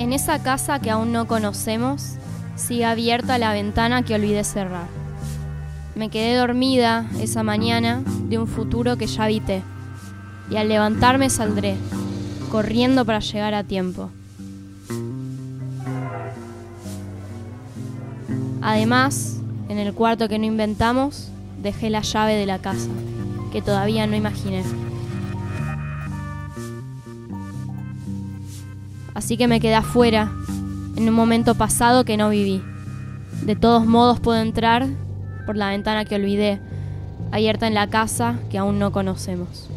En esa casa que aún no conocemos, sigue abierta la ventana que olvidé cerrar. Me quedé dormida esa mañana de un futuro que ya habité, y al levantarme saldré, corriendo para llegar a tiempo. Además, en el cuarto que no inventamos, dejé la llave de la casa, que todavía no imaginé. Así que me quedé afuera, en un momento pasado que no viví. De todos modos puedo entrar por la ventana que olvidé, abierta en la casa que aún no conocemos.